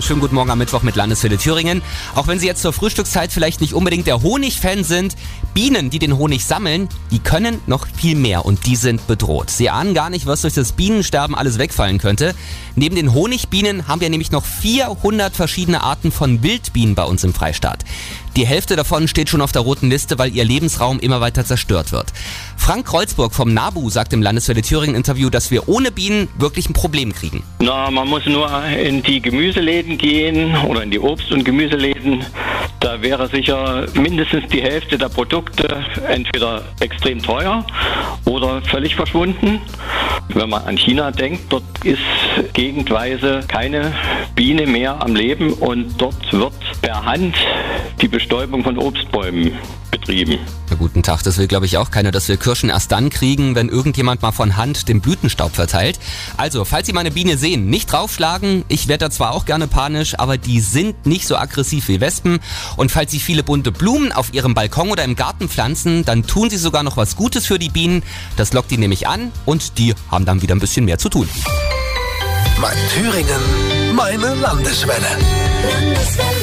Schönen guten Morgen am Mittwoch mit Landeswelle Thüringen. Auch wenn Sie jetzt zur Frühstückszeit vielleicht nicht unbedingt der Honig-Fan sind, Bienen, die den Honig sammeln, die können noch viel mehr und die sind bedroht. Sie ahnen gar nicht, was durch das Bienensterben alles wegfallen könnte. Neben den Honigbienen haben wir nämlich noch 400 verschiedene Arten von Wildbienen bei uns im Freistaat. Die Hälfte davon steht schon auf der roten Liste, weil ihr Lebensraum immer weiter zerstört wird. Frank Kreuzburg vom NABU sagt im Landeswelle Thüringen Interview, dass wir ohne Bienen wirklich ein Problem kriegen. Na, man muss nur in die Gemüseläden gehen oder in die Obst- und Gemüseläden. Da wäre sicher mindestens die Hälfte der Produkte entweder extrem teuer oder völlig verschwunden. Wenn man an China denkt, dort ist gegendweise keine Biene mehr am Leben und dort wird per Hand die Bestäubung von Obstbäumen betrieben. Ja, guten Tag, das will glaube ich auch keiner, dass wir Kirschen erst dann kriegen, wenn irgendjemand mal von Hand den Blütenstaub verteilt. Also, falls Sie meine Biene sehen, nicht draufschlagen. Ich werde da zwar auch gerne panisch, aber die sind nicht so aggressiv wie Wespen. Und falls Sie viele bunte Blumen auf Ihrem Balkon oder im Garten pflanzen, dann tun Sie sogar noch was Gutes für die Bienen. Das lockt die nämlich an und die haben dann wieder ein bisschen mehr zu tun. Mein Thüringen, meine Landeswelle. Landeswelle.